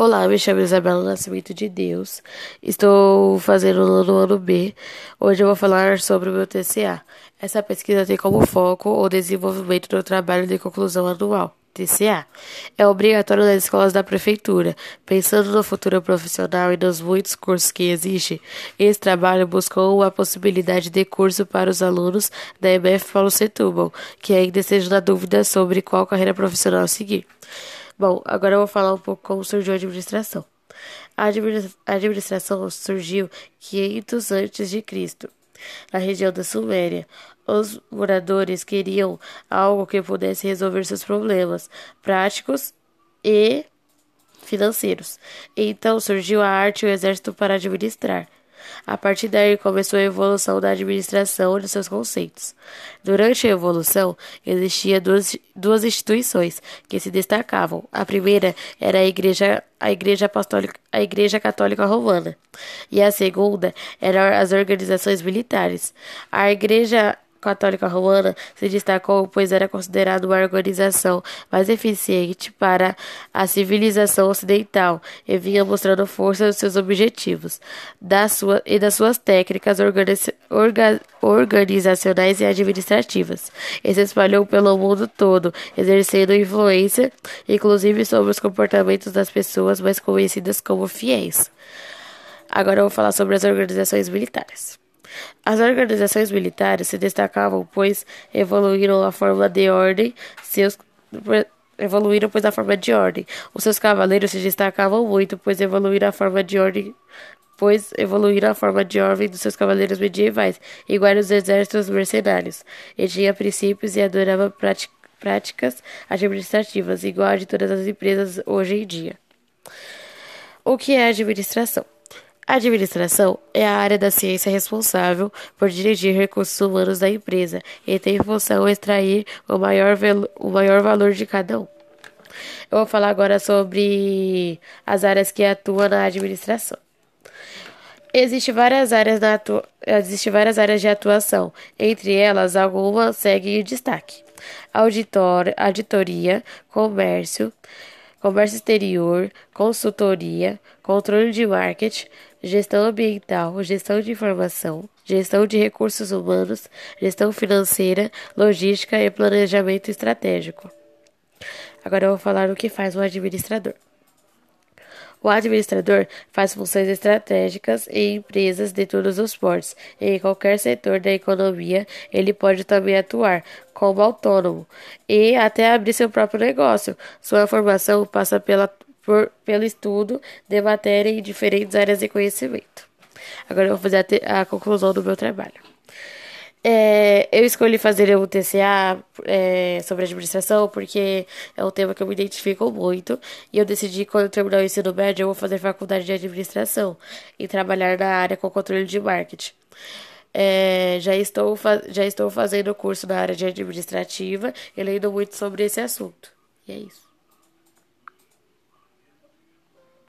Olá, me chamo Isabela Nascimento de Deus. Estou fazendo no ano B. Hoje eu vou falar sobre o meu TCA. Essa pesquisa tem como foco o desenvolvimento do trabalho de conclusão anual. TCA. É obrigatório nas escolas da prefeitura. Pensando no futuro profissional e nos muitos cursos que existem, esse trabalho buscou a possibilidade de curso para os alunos da EBF Paulo Setúbal, que ainda estejam na dúvida sobre qual carreira profissional seguir. Bom, agora eu vou falar um pouco como surgiu a administração. A administração surgiu 500 antes de Cristo, na região da Suméria. Os moradores queriam algo que pudesse resolver seus problemas práticos e financeiros. Então surgiu a arte e o exército para administrar. A partir daí começou a evolução da administração de seus conceitos. Durante a evolução, existiam duas, duas instituições que se destacavam. A primeira era a Igreja, a Igreja Apostólica, a Igreja Católica Romana, e a segunda eram as organizações militares. A Igreja Católica Romana se destacou pois era considerada uma organização mais eficiente para a civilização ocidental e vinha mostrando força dos seus objetivos da sua, e das suas técnicas orga, organizacionais e administrativas. E se espalhou pelo mundo todo, exercendo influência, inclusive sobre os comportamentos das pessoas mais conhecidas como fiéis. Agora eu vou falar sobre as organizações militares. As organizações militares se destacavam, pois evoluíram a forma de ordem, seus evoluíram pois a forma de ordem. Os seus cavaleiros se destacavam muito, pois evoluíram a forma de ordem, pois evoluíram a forma de ordem dos seus cavaleiros medievais, igual aos exércitos mercenários. E tinha princípios e adorava práticas administrativas, igual a de todas as empresas hoje em dia. O que é administração? A administração é a área da ciência responsável por dirigir recursos humanos da empresa e tem função extrair o maior, o maior valor de cada um. Eu vou falar agora sobre as áreas que atuam na administração. Existem várias áreas, atu... Existe várias áreas de atuação, entre elas algumas seguem em destaque: auditor, auditoria, comércio, comércio exterior, consultoria, controle de marketing, gestão ambiental, gestão de informação, gestão de recursos humanos, gestão financeira, logística e planejamento estratégico. Agora eu vou falar o que faz um administrador. O administrador faz funções estratégicas em empresas de todos os portos. Em qualquer setor da economia, ele pode também atuar como autônomo e até abrir seu próprio negócio. Sua formação passa pela por, pelo estudo de matéria em diferentes áreas de conhecimento. Agora eu vou fazer a, a conclusão do meu trabalho. É, eu escolhi fazer o TCA é, sobre administração porque é um tema que eu me identifico muito e eu decidi quando eu terminar o ensino médio eu vou fazer faculdade de administração e trabalhar na área com controle de marketing. É, já, estou já estou fazendo o curso na área de administrativa e lendo muito sobre esse assunto. E é isso.